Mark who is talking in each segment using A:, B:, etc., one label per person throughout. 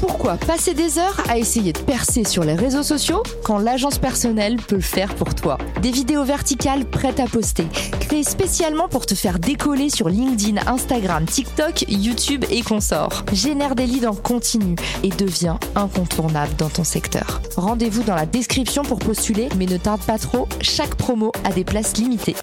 A: Pourquoi passer des heures à essayer de percer sur les réseaux sociaux quand l'agence personnelle peut le faire pour toi Des vidéos verticales prêtes à poster, créées spécialement pour te faire décoller sur LinkedIn, Instagram, TikTok, YouTube et consorts. Génère des leads en continu et deviens incontournable dans ton secteur. Rendez-vous dans la description pour postuler, mais ne tarde pas trop, chaque promo a des places limitées.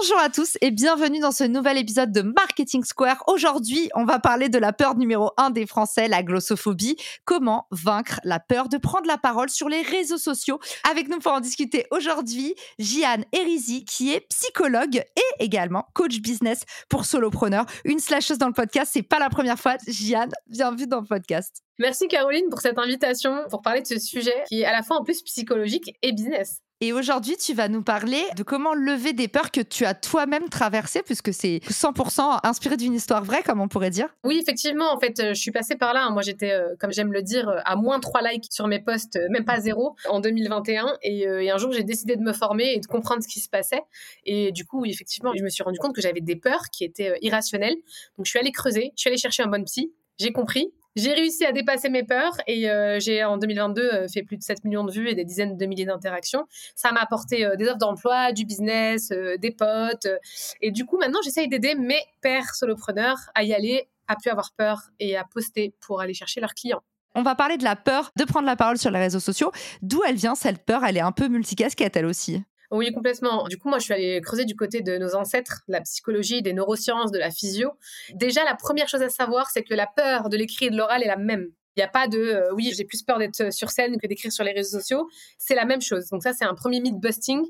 A: Bonjour à tous et bienvenue dans ce nouvel épisode de Marketing Square. Aujourd'hui, on va parler de la peur numéro un des Français, la glossophobie. Comment vaincre la peur de prendre la parole sur les réseaux sociaux? Avec nous pour en discuter aujourd'hui, Jiane Erizi, qui est psychologue et également coach business pour solopreneurs. Une slasheuse dans le podcast, c'est pas la première fois. Jiane, bienvenue dans le podcast.
B: Merci Caroline pour cette invitation pour parler de ce sujet qui est à la fois en plus psychologique et business.
A: Et aujourd'hui, tu vas nous parler de comment lever des peurs que tu as toi-même traversées, puisque c'est 100% inspiré d'une histoire vraie, comme on pourrait dire.
B: Oui, effectivement, en fait, euh, je suis passée par là. Moi, j'étais, euh, comme j'aime le dire, euh, à moins 3 likes sur mes posts, même pas zéro, en 2021. Et, et un jour, j'ai décidé de me former et de comprendre ce qui se passait. Et du coup, effectivement, je me suis rendu compte que j'avais des peurs qui étaient irrationnelles. Donc, je suis allée creuser, je suis allée chercher un bon psy, j'ai compris. J'ai réussi à dépasser mes peurs et euh, j'ai en 2022 euh, fait plus de 7 millions de vues et des dizaines de milliers d'interactions. Ça m'a apporté euh, des offres d'emploi, du business, des potes. et du coup, maintenant, j'essaye d'aider mes pères solopreneurs à y aller, à plus avoir peur et à poster pour aller chercher leurs clients.
A: On va parler de la peur de prendre la parole sur les réseaux sociaux. D'où elle vient cette peur? Elle est un peu multicasquette elle aussi.
B: Oui, complètement. Du coup, moi, je suis allée creuser du côté de nos ancêtres, la psychologie, des neurosciences, de la physio. Déjà, la première chose à savoir, c'est que la peur de l'écrit et de l'oral est la même. Il n'y a pas de euh, oui, j'ai plus peur d'être sur scène que d'écrire sur les réseaux sociaux. C'est la même chose. Donc ça, c'est un premier mythe busting.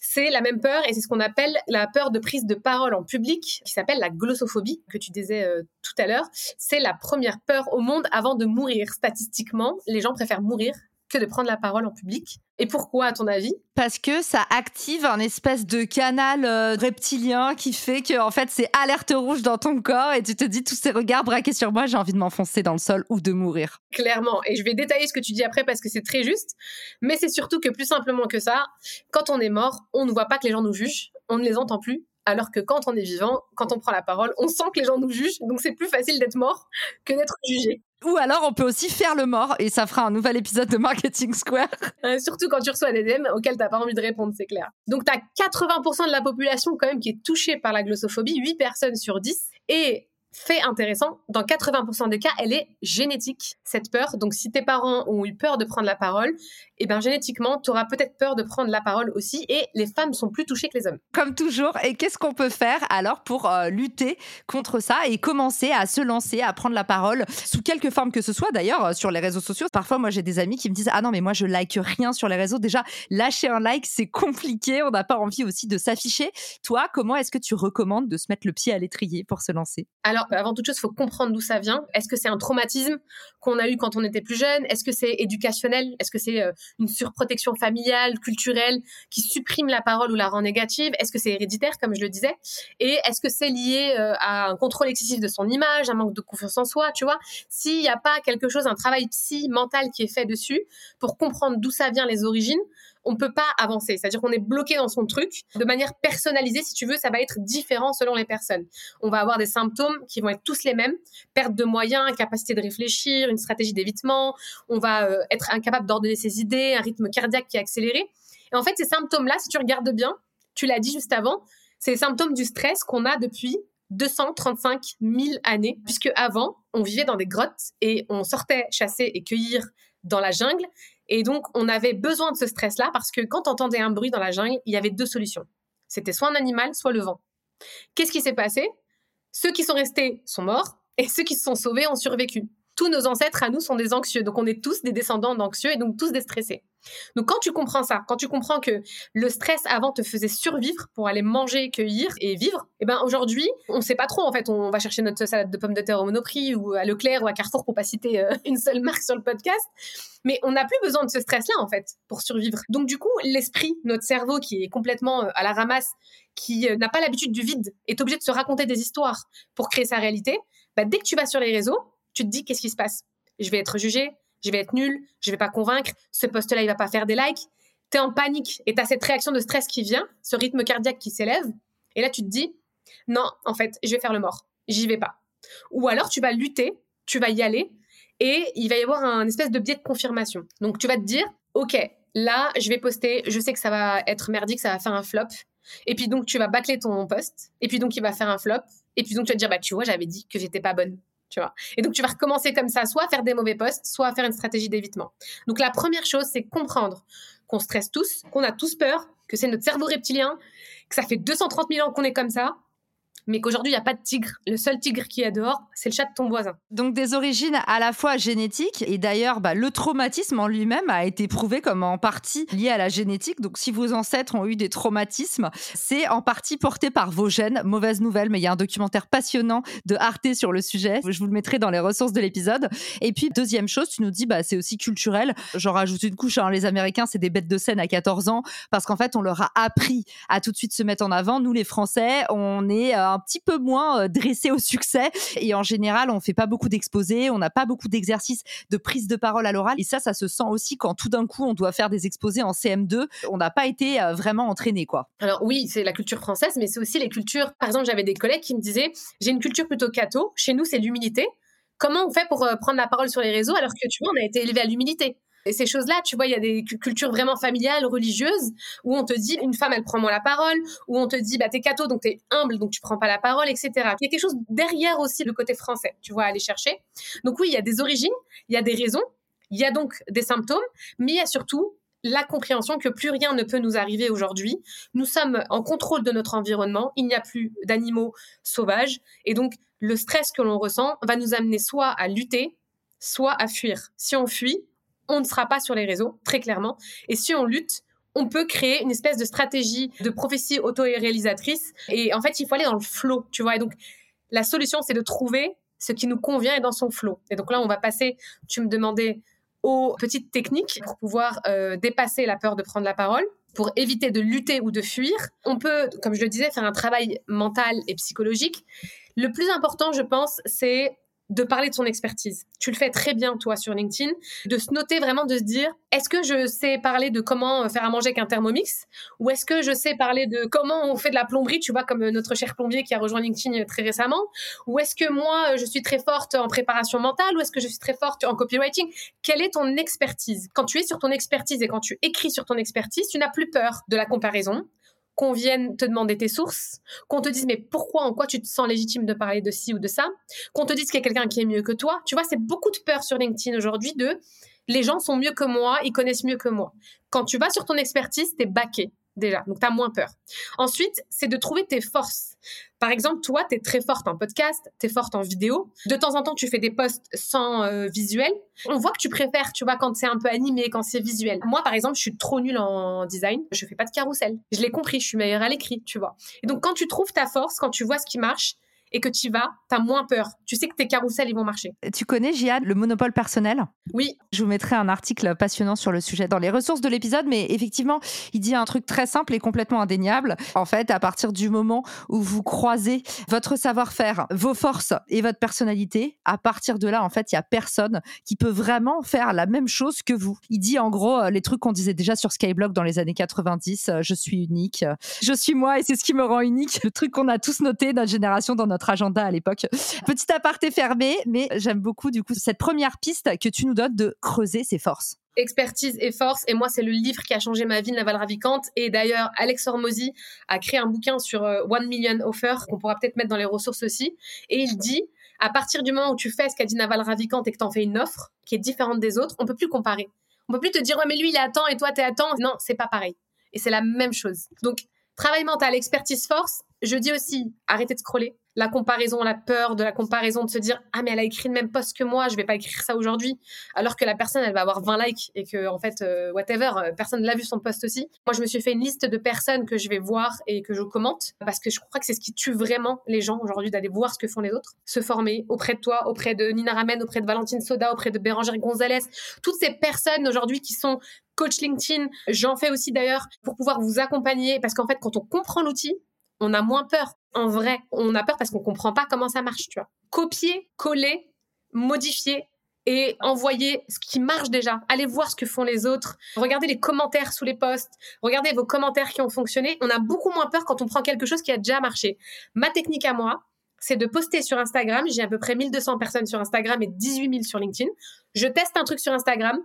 B: C'est la même peur et c'est ce qu'on appelle la peur de prise de parole en public, qui s'appelle la glossophobie, que tu disais euh, tout à l'heure. C'est la première peur au monde avant de mourir. Statistiquement, les gens préfèrent mourir que de prendre la parole en public. Et pourquoi, à ton avis?
A: Parce que ça active un espèce de canal euh, reptilien qui fait que, en fait, c'est alerte rouge dans ton corps et tu te dis tous ces regards braqués sur moi, j'ai envie de m'enfoncer dans le sol ou de mourir.
B: Clairement. Et je vais détailler ce que tu dis après parce que c'est très juste. Mais c'est surtout que plus simplement que ça, quand on est mort, on ne voit pas que les gens nous jugent, on ne les entend plus. Alors que quand on est vivant, quand on prend la parole, on sent que les gens nous jugent. Donc c'est plus facile d'être mort que d'être jugé.
A: Ou alors, on peut aussi faire le mort et ça fera un nouvel épisode de Marketing Square.
B: Euh, surtout quand tu reçois des DM auxquels t'as pas envie de répondre, c'est clair. Donc, tu as 80% de la population quand même qui est touchée par la glossophobie, 8 personnes sur 10. Et fait intéressant, dans 80% des cas, elle est génétique, cette peur. Donc, si tes parents ont eu peur de prendre la parole, eh bien, génétiquement, tu auras peut-être peur de prendre la parole aussi. Et les femmes sont plus touchées que les hommes.
A: Comme toujours. Et qu'est-ce qu'on peut faire alors pour euh, lutter contre ça et commencer à se lancer, à prendre la parole sous quelque forme que ce soit? D'ailleurs euh, sur les réseaux sociaux Parfois, moi, j'ai des amis qui me disent Ah non, mais moi, je like rien sur les réseaux. Déjà, lâcher un like, c'est compliqué. On n'a pas envie aussi de s'afficher. Toi, comment est-ce que tu recommandes de se mettre le pied à l'étrier pour se lancer?
B: Alors, avant toute chose, il faut comprendre d'où ça vient. Est-ce que c'est un traumatisme qu'on a eu quand on était plus jeune? Est-ce que c'est éducationnel? Est-ce que c'est euh, une surprotection familiale, culturelle, qui supprime la parole ou la rend négative? Est-ce que c'est héréditaire, comme je le disais? Et est-ce que c'est lié euh, à un contrôle excessif de son image, un manque de confiance en soi Tu vois? S'il n'y a pas quelque chose, un travail psy, mental qui est fait dessus pour comprendre d'où ça vient, les origines, on peut pas avancer. C'est-à-dire qu'on est bloqué dans son truc. De manière personnalisée, si tu veux, ça va être différent selon les personnes. On va avoir des symptômes qui vont être tous les mêmes. Perte de moyens, incapacité de réfléchir, une stratégie d'évitement. On va euh, être incapable d'ordonner ses idées, un rythme cardiaque qui est accéléré. Et en fait, ces symptômes-là, si tu regardes bien, tu l'as dit juste avant, c'est les symptômes du stress qu'on a depuis 235 000 années, puisque avant, on vivait dans des grottes et on sortait chasser et cueillir dans la jungle. Et donc, on avait besoin de ce stress-là parce que quand on entendait un bruit dans la jungle, il y avait deux solutions. C'était soit un animal, soit le vent. Qu'est-ce qui s'est passé? Ceux qui sont restés sont morts et ceux qui se sont sauvés ont survécu. Tous nos ancêtres à nous sont des anxieux, donc on est tous des descendants d'anxieux et donc tous des stressés. Donc quand tu comprends ça, quand tu comprends que le stress avant te faisait survivre pour aller manger, cueillir et vivre, et eh ben aujourd'hui, on sait pas trop en fait, on va chercher notre salade de pommes de terre au Monoprix ou à Leclerc ou à Carrefour pour pas citer euh, une seule marque sur le podcast, mais on n'a plus besoin de ce stress-là en fait pour survivre. Donc du coup, l'esprit, notre cerveau qui est complètement euh, à la ramasse, qui euh, n'a pas l'habitude du vide, est obligé de se raconter des histoires pour créer sa réalité. Bah, dès que tu vas sur les réseaux, tu te dis qu'est-ce qui se passe? Je vais être jugé, je vais être nul, je vais pas convaincre, ce poste-là, il va pas faire des likes. Tu es en panique et tu as cette réaction de stress qui vient, ce rythme cardiaque qui s'élève. Et là, tu te dis, non, en fait, je vais faire le mort. J'y vais pas. Ou alors, tu vas lutter, tu vas y aller et il va y avoir un espèce de biais de confirmation. Donc, tu vas te dire, OK, là, je vais poster, je sais que ça va être merdique, ça va faire un flop. Et puis donc, tu vas bâcler ton post. Et puis donc, il va faire un flop. Et puis donc, tu vas te dire, bah, tu vois, j'avais dit que j'étais pas bonne tu vois. Et donc, tu vas recommencer comme ça, soit à faire des mauvais postes, soit à faire une stratégie d'évitement. Donc, la première chose, c'est comprendre qu'on stresse tous, qu'on a tous peur, que c'est notre cerveau reptilien, que ça fait 230 000 ans qu'on est comme ça, mais qu'aujourd'hui, il n'y a pas de tigre. Le seul tigre qui est dehors, c'est le chat de ton voisin.
A: Donc des origines à la fois génétiques, et d'ailleurs, bah, le traumatisme en lui-même a été prouvé comme en partie lié à la génétique. Donc si vos ancêtres ont eu des traumatismes, c'est en partie porté par vos gènes. Mauvaise nouvelle, mais il y a un documentaire passionnant de Arte sur le sujet. Je vous le mettrai dans les ressources de l'épisode. Et puis, deuxième chose, tu nous dis, bah, c'est aussi culturel. J'en rajoute une couche. Hein. Les Américains, c'est des bêtes de scène à 14 ans parce qu'en fait, on leur a appris à tout de suite se mettre en avant. Nous, les Français, on est euh, un petit peu moins euh, dressé au succès. Et en général, on fait pas beaucoup d'exposés, on n'a pas beaucoup d'exercices de prise de parole à l'oral. Et ça, ça se sent aussi quand tout d'un coup, on doit faire des exposés en CM2. On n'a pas été euh, vraiment entraîné, quoi.
B: Alors oui, c'est la culture française, mais c'est aussi les cultures. Par exemple, j'avais des collègues qui me disaient, j'ai une culture plutôt catho. Chez nous, c'est l'humilité. Comment on fait pour euh, prendre la parole sur les réseaux alors que tu vois, on a été élevé à l'humilité? Et ces choses-là, tu vois, il y a des cultures vraiment familiales, religieuses, où on te dit, une femme, elle prend moins la parole, où on te dit, bah, t'es catho, donc t'es humble, donc tu prends pas la parole, etc. Il y a quelque chose derrière aussi le côté français, tu vois, à aller chercher. Donc oui, il y a des origines, il y a des raisons, il y a donc des symptômes, mais il y a surtout la compréhension que plus rien ne peut nous arriver aujourd'hui. Nous sommes en contrôle de notre environnement, il n'y a plus d'animaux sauvages, et donc le stress que l'on ressent va nous amener soit à lutter, soit à fuir. Si on fuit, on ne sera pas sur les réseaux, très clairement. Et si on lutte, on peut créer une espèce de stratégie de prophétie auto-réalisatrice. Et en fait, il faut aller dans le flow, tu vois. Et donc, la solution, c'est de trouver ce qui nous convient et dans son flow. Et donc là, on va passer, tu me demandais, aux petites techniques pour pouvoir euh, dépasser la peur de prendre la parole, pour éviter de lutter ou de fuir. On peut, comme je le disais, faire un travail mental et psychologique. Le plus important, je pense, c'est de parler de son expertise. Tu le fais très bien, toi, sur LinkedIn, de se noter vraiment, de se dire, est-ce que je sais parler de comment euh, faire à manger avec un thermomix? Ou est-ce que je sais parler de comment on fait de la plomberie, tu vois, comme euh, notre cher plombier qui a rejoint LinkedIn euh, très récemment? Ou est-ce que moi, je suis très forte en préparation mentale? Ou est-ce que je suis très forte en copywriting? Quelle est ton expertise? Quand tu es sur ton expertise et quand tu écris sur ton expertise, tu n'as plus peur de la comparaison, qu'on vienne te demander tes sources, qu'on te dise mais pourquoi, en quoi tu te sens légitime de parler de ci ou de ça, qu'on te dise qu'il y a quelqu'un qui est mieux que toi. Tu vois, c'est beaucoup de peur sur LinkedIn aujourd'hui de les gens sont mieux que moi, ils connaissent mieux que moi. Quand tu vas sur ton expertise, t'es baqué déjà, donc tu as moins peur. Ensuite, c'est de trouver tes forces. Par exemple, toi, tu es très forte en podcast, tu es forte en vidéo. De temps en temps, tu fais des posts sans euh, visuel. On voit que tu préfères, tu vois, quand c'est un peu animé, quand c'est visuel. Moi, par exemple, je suis trop nulle en design, je fais pas de carrousel. Je l'ai compris, je suis meilleure à l'écrit, tu vois. Et donc, quand tu trouves ta force, quand tu vois ce qui marche, et que tu vas, tu as moins peur. Tu sais que tes carousels, ils vont marcher.
A: Tu connais, Jihad, le monopole personnel?
B: Oui.
A: Je vous mettrai un article passionnant sur le sujet dans les ressources de l'épisode, mais effectivement, il dit un truc très simple et complètement indéniable. En fait, à partir du moment où vous croisez votre savoir-faire, vos forces et votre personnalité, à partir de là, en fait, il y a personne qui peut vraiment faire la même chose que vous. Il dit en gros euh, les trucs qu'on disait déjà sur Skyblock dans les années 90, euh, je suis unique, je suis moi et c'est ce qui me rend unique. Le truc qu'on a tous noté, notre génération, dans notre agenda à l'époque. Petit aparté fermé, mais j'aime beaucoup du coup cette première piste que tu nous donnes de creuser ses forces
B: expertise et force. Et moi, c'est le livre qui a changé ma vie, Naval Ravikant. Et d'ailleurs, Alex Hormozy a créé un bouquin sur euh, One Million Offer qu'on pourra peut-être mettre dans les ressources aussi. Et il dit, à partir du moment où tu fais ce qu'a dit Naval Ravikant et que tu en fais une offre qui est différente des autres, on peut plus comparer. On peut plus te dire, ouais, mais lui, il est à temps et toi, tu es à temps. Non, c'est pas pareil. Et c'est la même chose. Donc, travail mental, expertise, force. Je dis aussi, arrêtez de scroller la comparaison, la peur de la comparaison, de se dire ah mais elle a écrit le même post que moi, je vais pas écrire ça aujourd'hui, alors que la personne elle va avoir 20 likes et que en fait euh, whatever, euh, personne l'a vu son post aussi. Moi je me suis fait une liste de personnes que je vais voir et que je commente parce que je crois que c'est ce qui tue vraiment les gens aujourd'hui d'aller voir ce que font les autres, se former auprès de toi, auprès de Nina Ramen, auprès de Valentine Soda, auprès de Bérangère Gonzalez, toutes ces personnes aujourd'hui qui sont coach LinkedIn. J'en fais aussi d'ailleurs pour pouvoir vous accompagner parce qu'en fait, quand on comprend l'outil, on a moins peur. En vrai, on a peur parce qu'on comprend pas comment ça marche, tu vois. Copier, coller, modifier et envoyer ce qui marche déjà. Allez voir ce que font les autres. Regardez les commentaires sous les posts. Regardez vos commentaires qui ont fonctionné. On a beaucoup moins peur quand on prend quelque chose qui a déjà marché. Ma technique à moi, c'est de poster sur Instagram. J'ai à peu près 1200 personnes sur Instagram et 18 000 sur LinkedIn. Je teste un truc sur Instagram.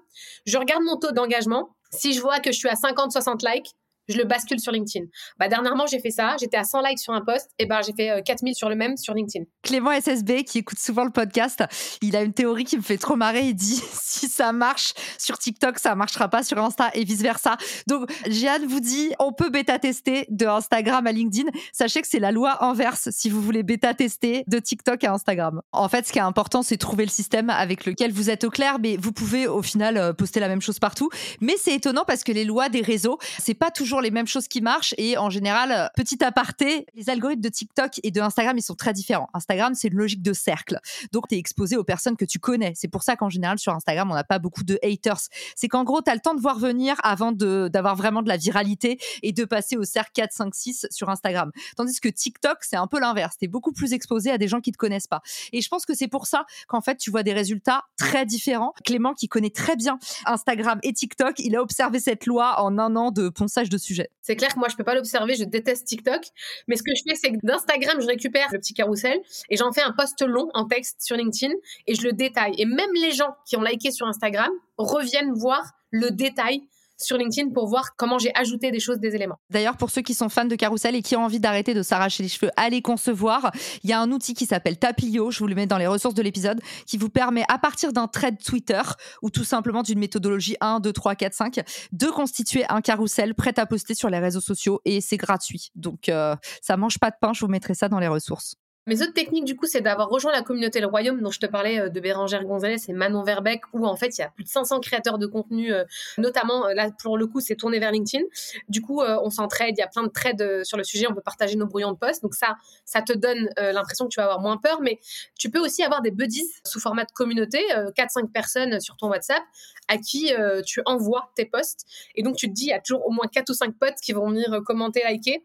B: Je regarde mon taux d'engagement. Si je vois que je suis à 50-60 likes, je le bascule sur LinkedIn. Bah, dernièrement, j'ai fait ça. J'étais à 100 likes sur un post. Et ben, j'ai fait 4000 euh, sur le même sur LinkedIn.
A: Clément SSB, qui écoute souvent le podcast, il a une théorie qui me fait trop marrer. Il dit si ça marche sur TikTok, ça marchera pas sur Insta et vice versa. Donc, Jeanne vous dit on peut bêta tester de Instagram à LinkedIn. Sachez que c'est la loi inverse si vous voulez bêta tester de TikTok à Instagram. En fait, ce qui est important, c'est trouver le système avec lequel vous êtes au clair. Mais vous pouvez au final euh, poster la même chose partout. Mais c'est étonnant parce que les lois des réseaux, c'est pas toujours les mêmes choses qui marchent et en général, euh, petit aparté, les algorithmes de TikTok et de Instagram, ils sont très différents. Instagram, c'est une logique de cercle. Donc, tu es exposé aux personnes que tu connais. C'est pour ça qu'en général, sur Instagram, on n'a pas beaucoup de haters. C'est qu'en gros, tu as le temps de voir venir avant d'avoir vraiment de la viralité et de passer au cercle 4, 5, 6 sur Instagram. Tandis que TikTok, c'est un peu l'inverse. Tu es beaucoup plus exposé à des gens qui te connaissent pas. Et je pense que c'est pour ça qu'en fait, tu vois des résultats très différents. Clément, qui connaît très bien Instagram et TikTok, il a observé cette loi en un an de ponçage de
B: C'est clair que moi, je peux pas l'observer, je déteste TikTok. Mais ce que je fais, c'est que d'Instagram, je récupère le petit carrousel et j'en fais un post long en texte sur LinkedIn et je le détaille. Et même les gens qui ont liké sur Instagram reviennent voir le détail sur LinkedIn pour voir comment j'ai ajouté des choses, des éléments.
A: D'ailleurs, pour ceux qui sont fans de Carousel et qui ont envie d'arrêter de s'arracher les cheveux, allez concevoir. Il y a un outil qui s'appelle Tapio, je vous le mets dans les ressources de l'épisode, qui vous permet à partir d'un thread Twitter ou tout simplement d'une méthodologie 1, 2, 3, 4, 5 de constituer un carrousel prêt à poster sur les réseaux sociaux et c'est gratuit. Donc euh, ça mange pas de pain, je vous mettrai ça dans les ressources.
B: Mes autres techniques, du coup, c'est d'avoir rejoint la communauté Le Royaume, dont je te parlais euh, de Bérangère Gonzalez et Manon Verbeck, où en fait, il y a plus de 500 créateurs de contenu, euh, notamment, euh, là, pour le coup, c'est tourné vers LinkedIn. Du coup, on s'entraide, il y a plein de trades sur le sujet, on peut partager nos brouillons de poste. Donc ça, ça te donne l'impression que tu vas avoir moins peur, mais tu peux aussi avoir des buddies sous format de communauté, 4-5 personnes sur ton WhatsApp, à qui tu envoies tes posts. Et donc, tu te dis, il y a toujours au moins 4 ou 5 potes qui vont venir commenter, liker.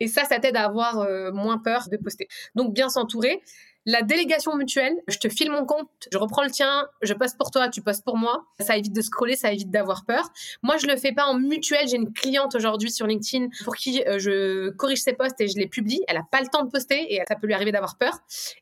B: Et ça, ça t'aide à avoir euh, moins peur de poster. Donc, bien s'entourer. La délégation mutuelle, je te file mon compte, je reprends le tien, je poste pour toi, tu postes pour moi. Ça évite de scroller, ça évite d'avoir peur. Moi, je le fais pas en mutuelle. J'ai une cliente aujourd'hui sur LinkedIn pour qui euh, je corrige ses posts et je les publie. Elle a pas le temps de poster et ça peut lui arriver d'avoir peur.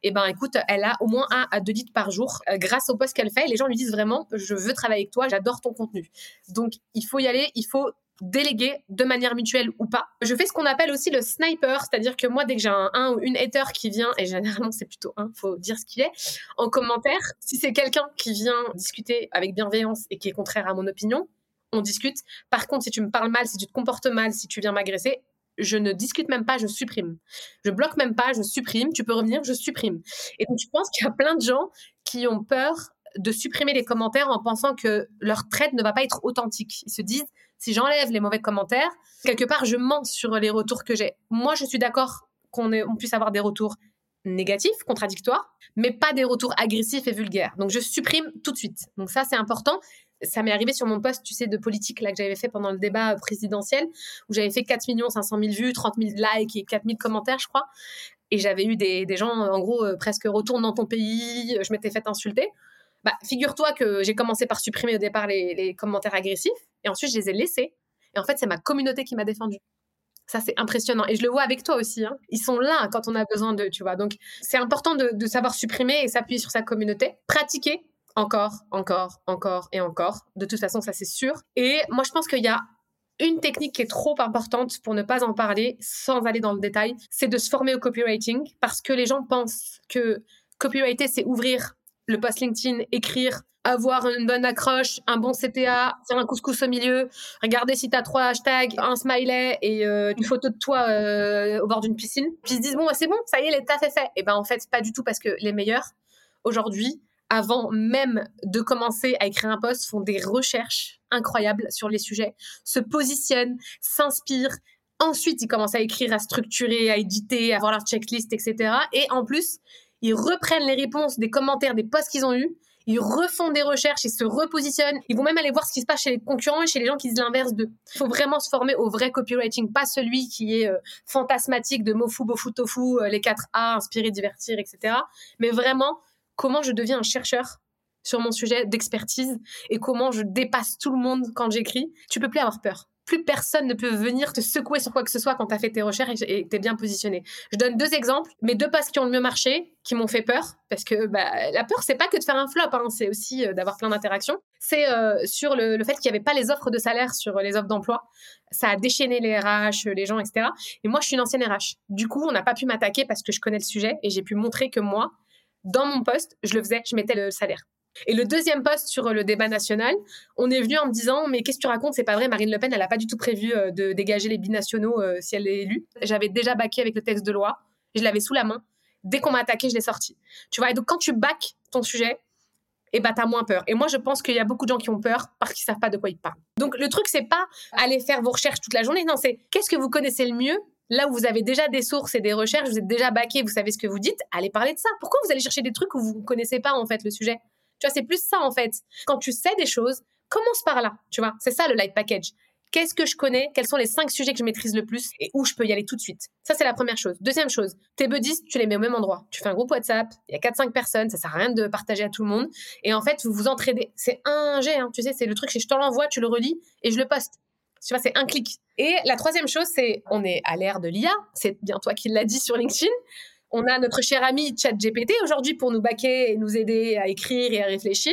B: Et eh ben, écoute, elle a au moins un à deux leads par jour euh, grâce au post qu'elle fait. les gens lui disent vraiment, je veux travailler avec toi, j'adore ton contenu. Donc, il faut y aller, il faut déléguer de manière mutuelle ou pas. Je fais ce qu'on appelle aussi le sniper, c'est-à-dire que moi, dès que j'ai un, ou une hater qui vient, et généralement c'est plutôt un, faut dire ce qu'il est, en commentaire, si c'est quelqu'un qui vient discuter avec bienveillance et qui est contraire à mon opinion, on discute. Par contre, si tu me parles mal, si tu te comportes mal, si tu viens m'agresser, je ne discute même pas, je supprime. Je bloque même pas, je supprime. Tu peux revenir, je supprime. Et donc, je pense qu'il y a plein de gens qui ont peur de supprimer les commentaires en pensant que leur traite ne va pas être authentique. Ils se disent, si j'enlève les mauvais commentaires, quelque part, je mens sur les retours que j'ai. Moi, je suis d'accord qu'on on puisse avoir des retours négatifs, contradictoires, mais pas des retours agressifs et vulgaires. Donc, je supprime tout de suite. Donc, ça, c'est important. Ça m'est arrivé sur mon poste, tu sais, de politique là que j'avais fait pendant le débat présidentiel, où j'avais fait 4 500 000 vues, 30 000 likes et 4 000 commentaires, je crois. Et j'avais eu des, gens, en gros, euh, presque retourne dans ton pays, je m'étais fait insulter. Bah, figure-toi que j'ai commencé par supprimer au départ les, commentaires agressifs et ensuite je les ai laissés. Et en fait, c'est ma communauté qui m'a défendu. Ça, c'est impressionnant. Et je le vois avec toi aussi. Hein. Ils sont là quand on a besoin d'eux, tu vois. Donc, c'est important de, de, savoir supprimer et s'appuyer sur sa communauté. Pratiquer encore, encore, encore et encore. De toute façon, ça, c'est sûr. Et moi, je pense qu'il y a une technique qui est trop importante pour ne pas en parler sans aller dans le détail, c'est de se former au copywriting parce que les gens pensent que copywriter, c'est ouvrir le post LinkedIn, écrire avoir une bonne accroche, un bon CTA, faire un couscous au milieu, regarder si tu as trois hashtags, un smiley et euh, une photo de toi euh, au bord d'une piscine. Puis ils se disent, bon, bah, c'est bon, ça y est, l'état est fait. Et ben en fait, pas du tout parce que les meilleurs, aujourd'hui, avant même de commencer à écrire un post, font des recherches incroyables sur les sujets, se positionnent, s'inspirent. Ensuite, ils commencent à écrire, à structurer, à éditer, à avoir leur checklist, etc. Et en plus, ils reprennent les réponses des commentaires des posts qu'ils ont eus ils refont des recherches, ils se repositionnent, ils vont même aller voir ce qui se passe chez les concurrents et chez les gens qui disent l'inverse d'eux. Il faut vraiment se former au vrai copywriting, pas celui qui est euh, fantasmatique de mofu, bofu, tofu, euh, les 4 A, inspirer, divertir, etc. Mais vraiment, comment je deviens un chercheur sur mon sujet d'expertise et comment je dépasse tout le monde quand j'écris? Tu peux plus avoir peur plus personne ne peut venir te secouer sur quoi que ce soit quand tu as fait tes recherches et que tu es bien positionné. Je donne deux exemples, mes deux posts qui ont le mieux marché, qui m'ont fait peur, parce que bah, la peur, c'est pas que de faire un flop, hein, c'est aussi euh, d'avoir plein d'interactions. C'est euh, sur le, fait qu'il n'y avait pas les offres de salaire sur les offres d'emploi. Ça a déchaîné les RH, les gens, etc. Et moi, je suis une ancienne RH. Du coup, on n'a pas pu m'attaquer parce que je connais le sujet et j'ai pu montrer que moi, dans mon poste, je le faisais, je mettais le salaire. Et le deuxième poste sur le débat national, on est venu en me disant mais qu'est-ce que tu racontes? C'est pas vrai, Marine Le Pen, elle n'a pas du tout prévu euh, de dégager les binationaux euh, si elle est élue. J'avais déjà baqué avec le texte de loi, je l'avais sous la main. Dès qu'on m'a attaqué, je l'ai sorti. Tu vois, et donc quand tu baques ton sujet, et eh ben t'as moins peur. Et moi, je pense qu'il y a beaucoup de gens qui ont peur parce qu'ils savent pas de quoi ils parlent. Donc le truc, c'est pas aller faire vos recherches toute la journée. Non, c'est qu'est-ce que vous connaissez le mieux? Là où vous avez déjà des sources et des recherches, vous êtes déjà baqué, vous savez ce que vous dites, allez parler de ça. Pourquoi vous allez chercher des trucs où vous ne connaissez pas en fait le sujet? Tu vois, c'est plus ça en fait. Quand tu sais des choses, commence par là. Tu vois, c'est ça le light package. Qu'est-ce que je connais? Quels sont les cinq sujets que je maîtrise le plus? Et où je peux y aller tout de suite? Ça, c'est la première chose. Deuxième chose, tes buddies, tu les mets au même endroit. Tu fais un groupe WhatsApp, il y a 4-5 personnes, ça sert à rien de partager à tout le monde. Et en fait, vous vous entraidez. C'est un jet, hein, tu sais, c'est le truc, je te l'envoie, tu le relis et je le poste. Tu vois, c'est un clic. Et la troisième chose, c'est on est à l'ère de l'IA. C'est bien toi qui l'as dit sur LinkedIn. On a notre cher ami ChatGPT aujourd'hui pour nous baquer et nous aider à écrire et à réfléchir.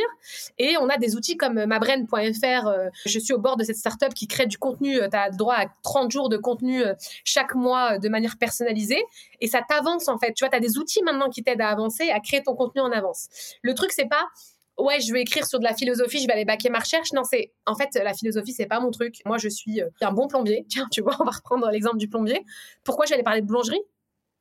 B: Et on a des outils comme mabren.fr. Euh, je suis au bord de cette startup qui crée du contenu. Euh, tu as droit à 30 jours de contenu euh, chaque mois de manière personnalisée. Et ça t'avance en fait. Tu vois, tu as des outils maintenant qui t'aident à avancer, à créer ton contenu en avance. Le truc, c'est pas ouais, je vais écrire sur de la philosophie, je vais aller baquer ma recherche. Non, c'est en fait la philosophie, c'est pas mon truc. Moi, je suis un bon plombier. Tiens, tu vois, on va reprendre l'exemple du plombier. Pourquoi je vais aller parler de boulangerie?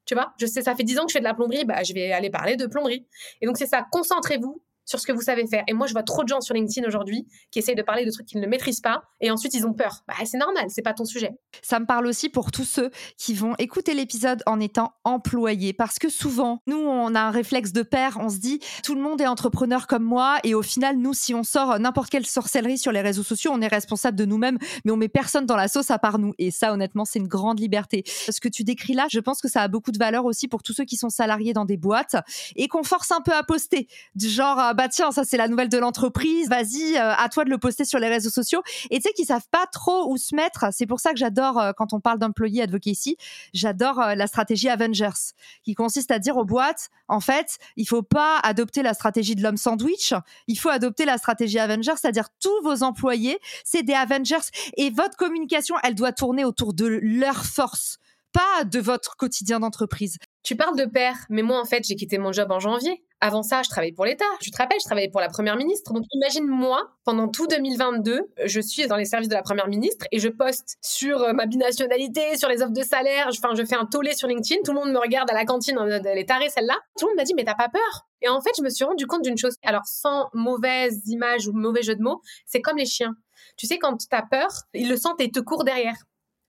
B: Tu vois, je sais, ça fait 10 ans que je fais de la plomberie, bah, je vais aller parler de plomberie. Et donc, c'est ça, concentrez-vous sur ce que vous savez faire. Et moi, je vois trop de gens sur LinkedIn aujourd'hui qui essayent de parler de trucs qu'ils ne maîtrisent pas et ensuite ils ont peur. Bah, c'est normal, c'est pas ton sujet.
A: Ça me parle aussi pour tous ceux qui vont écouter l'épisode en étant employés parce que souvent, nous, on a un réflexe de père, on se dit tout le monde est entrepreneur comme moi et au final, nous, si on sort n'importe quelle sorcellerie sur les réseaux sociaux, on est responsable de nous-mêmes, mais on met personne dans la sauce à part nous. Et ça, honnêtement, c'est une grande liberté. Ce que tu décris là, je pense que ça a beaucoup de valeur aussi pour tous ceux qui sont salariés dans des boîtes et qu'on force un peu à poster. Du genre, bah tiens, ça c'est la nouvelle de l'entreprise, vas-y, euh, à toi de le poster sur les réseaux sociaux. Et tu sais qu'ils savent pas trop où se mettre. C'est pour ça que j'adore euh, quand on parle d'employé advocacy, j'adore euh, la stratégie Avengers, qui consiste à dire aux boîtes, en fait, il faut pas adopter la stratégie de l'homme sandwich, il faut adopter la stratégie Avengers, c'est-à-dire tous vos employés, c'est des Avengers et votre communication, elle doit tourner autour de leur force pas de votre quotidien d'entreprise.
B: Tu parles de père, mais moi en fait j'ai quitté mon job en janvier. Avant ça, je travaillais pour l'État. Tu te rappelles, je travaillais pour la Première ministre. Donc imagine moi, pendant tout 2022, je suis dans les services de la Première ministre et je poste sur euh, ma binationalité, sur les offres de salaire. Enfin, je fais un tollé sur LinkedIn. Tout le monde me regarde à la cantine, elle est tarée celle-là. Tout le monde m'a dit mais t'as pas peur? Et en fait, je me suis rendu compte d'une chose. Alors sans mauvaise image ou mauvais jeu de mots, c'est comme les chiens. Tu sais, quand t'as peur, ils le sentent et te courent derrière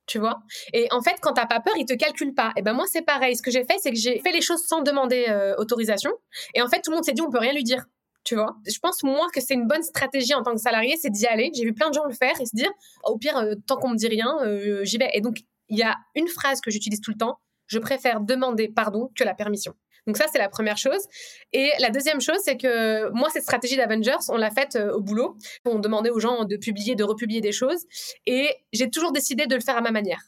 B: tu vois? Et en fait, quand t'as pas peur, ils te calculent pas. Et ben moi, c'est pareil. Ce que j'ai fait, c'est que j'ai fait les choses sans demander euh, autorisation. Et en fait, tout le monde s'est dit, on peut rien lui dire. Tu vois? Je pense moi que c'est une bonne stratégie en tant que salarié, c'est d'y aller. J'ai vu plein de gens le faire et se dire, au pire, euh, tant qu'on me dit rien, euh, j'y vais. Et donc, il y a une phrase que j'utilise tout le temps. Je préfère demander pardon que la permission. Donc ça, c'est la première chose. Et la deuxième chose, c'est que moi, cette stratégie d'Avengers, on l'a faite euh, au boulot. On demandait aux gens de publier, de republier des choses. Et j'ai toujours décidé de le faire à ma manière.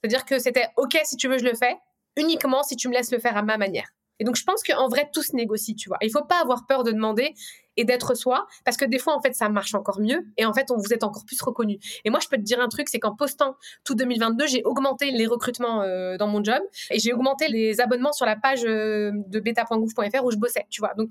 B: C'est-à-dire que c'était OK si tu veux, je le fais, uniquement si tu me laisses le faire à ma manière. Et donc, je pense qu'en vrai, tout se négocie, tu vois. Il faut pas avoir peur de demander. Et d'être soi, parce que des fois, en fait, ça marche encore mieux, et en fait, on vous êtes encore plus reconnu. Et moi, je peux te dire un truc, c'est qu'en postant tout 2022, j'ai augmenté les recrutements euh, dans mon job, et j'ai augmenté les abonnements sur la page euh, de beta.gouv.fr où je bossais, tu vois. Donc,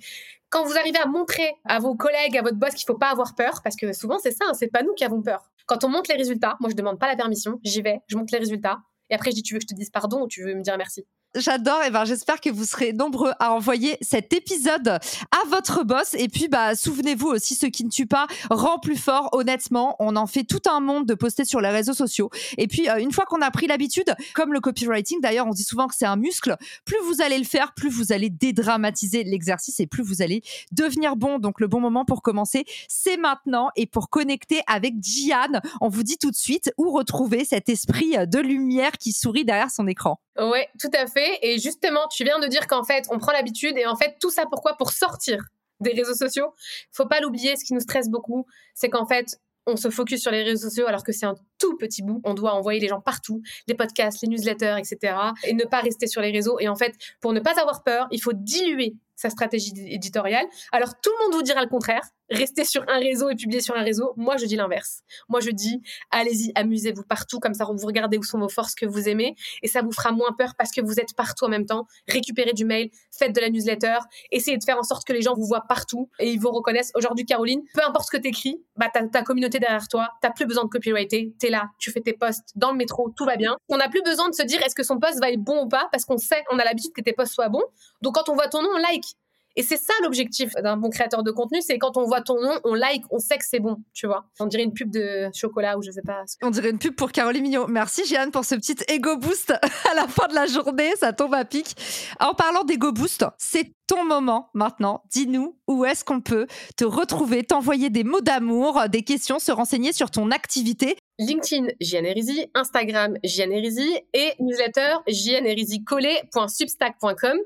B: quand vous arrivez à montrer à vos collègues, à votre boss qu'il faut pas avoir peur, parce que souvent, c'est ça, hein, c'est pas nous qui avons peur. Quand on monte les résultats, moi, je demande pas la permission, j'y vais, je monte les résultats, et après, je dis, tu veux que je te dise pardon ou tu veux me dire merci?
A: J'adore. Et ben, j'espère que vous serez nombreux à envoyer cet épisode à votre boss. Et puis, bah, souvenez-vous aussi, ce qui ne tue pas rend plus fort. Honnêtement, on en fait tout un monde de poster sur les réseaux sociaux. Et puis, euh, une fois qu'on a pris l'habitude, comme le copywriting, d'ailleurs, on dit souvent que c'est un muscle. Plus vous allez le faire, plus vous allez dédramatiser l'exercice et plus vous allez devenir bon. Donc, le bon moment pour commencer, c'est maintenant. Et pour connecter avec Gian, on vous dit tout de suite où retrouver cet esprit de lumière qui sourit derrière son écran.
B: Ouais, tout à fait. Et justement, tu viens de dire qu'en fait, on prend l'habitude. Et en fait, tout ça pourquoi? Pour sortir des réseaux sociaux. Faut pas l'oublier, ce qui nous stresse beaucoup, c'est qu'en fait, on se focus sur les réseaux sociaux alors que c'est un tout petit bout. On doit envoyer les gens partout, les podcasts, les newsletters, etc. Et ne pas rester sur les réseaux. Et en fait, pour ne pas avoir peur, il faut diluer sa stratégie éditoriale. Alors tout le monde vous dira le contraire rester sur un réseau et publier sur un réseau. Moi, je dis l'inverse. Moi, je dis, allez-y, amusez-vous partout, comme ça, vous regardez où sont vos forces que vous aimez, et ça vous fera moins peur parce que vous êtes partout en même temps. Récupérez du mail, faites de la newsletter, essayez de faire en sorte que les gens vous voient partout et ils vous reconnaissent. Aujourd'hui, Caroline, peu importe ce que t'écris, bah, t'as ta communauté derrière toi, t'as plus besoin de copywriter, là, tu fais tes posts dans le métro, tout va bien. On n'a plus besoin de se dire est-ce que son post va être bon ou pas parce qu'on sait, on a l'habitude que tes posts soient bons. Donc, quand on voit ton nom, on like. Et c'est ça l'objectif d'un bon créateur de contenu, c'est quand on voit ton nom, on like, on sait que c'est bon, tu vois. On dirait une pub de chocolat ou je sais pas.
A: On dirait une pub pour Caroline Mignot. Merci Jeanne pour ce petit ego boost à la fin de la journée, ça tombe à pic. En parlant d'ego boost, c'est ton moment maintenant. Dis-nous où est-ce qu'on peut te retrouver, t'envoyer des mots d'amour, des questions, se renseigner sur ton activité.
B: LinkedIn, JN Instagram, JN et newsletter, jnerizycollé.substack.com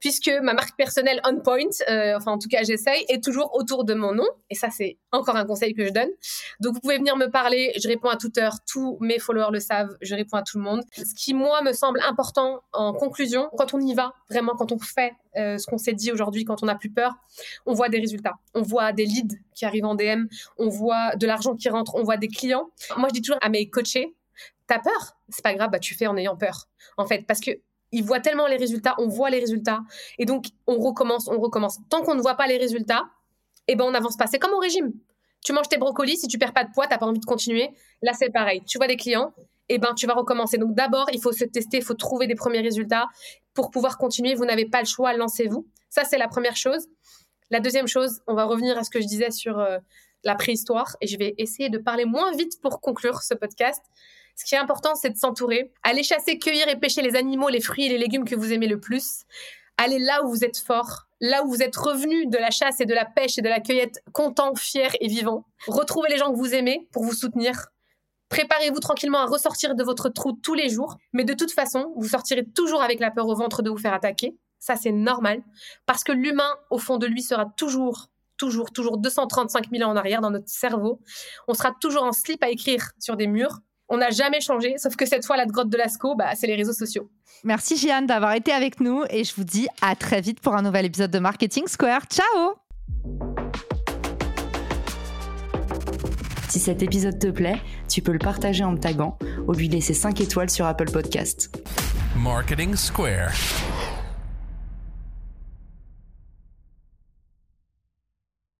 B: puisque ma marque personnelle On Point, euh, enfin en tout cas j'essaye, est toujours autour de mon nom. Et ça c'est encore un conseil que je donne. Donc vous pouvez venir me parler, je réponds à toute heure, tous mes followers le savent, je réponds à tout le monde. Ce qui moi me semble important en conclusion, quand on y va, vraiment quand on fait euh, ce qu'on s'est dit aujourd'hui, quand on n'a plus peur, on voit des résultats. On voit des leads qui arrivent en DM, on voit de l'argent qui rentre, on voit des clients. Moi je dis toujours à mes coachés, t'as peur? C'est pas grave, bah tu fais en ayant peur. En fait, parce que ils voient tellement les résultats, on voit les résultats, et donc on recommence, on recommence. Tant qu'on ne voit pas les résultats, eh ben on n'avance pas. C'est comme au régime. Tu manges tes brocolis, si tu perds pas de poids, t'as pas envie de continuer. Là, c'est pareil. Tu vois des clients, eh ben tu vas recommencer. Donc d'abord, il faut se tester, il faut trouver des premiers résultats pour pouvoir continuer. Vous n'avez pas le choix, lancez-vous. Ça, c'est la première chose. La deuxième chose, on va revenir à ce que je disais sur euh, la préhistoire, et je vais essayer de parler moins vite pour conclure ce podcast. Ce qui est important, c'est de s'entourer. Aller chasser, cueillir et pêcher les animaux, les fruits et les légumes que vous aimez le plus. Allez là où vous êtes fort, là où vous êtes revenu de la chasse et de la pêche et de la cueillette, content, fier et vivant. Retrouvez les gens que vous aimez pour vous soutenir. Préparez-vous tranquillement à ressortir de votre trou tous les jours, mais de toute façon, vous sortirez toujours avec la peur au ventre de vous faire attaquer. Ça, c'est normal, parce que l'humain, au fond de lui, sera toujours, toujours, toujours 235 000 ans en arrière dans notre cerveau. On sera toujours en slip à écrire sur des murs, on n'a jamais changé, sauf que cette fois, la grotte de Lascaux, bah, c'est les réseaux sociaux.
A: Merci Jeanne d'avoir été avec nous et je vous dis à très vite pour un nouvel épisode de Marketing Square. Ciao
C: Si cet épisode te plaît, tu peux le partager en me taguant ou lui laisser 5 étoiles sur Apple Podcast. Marketing Square.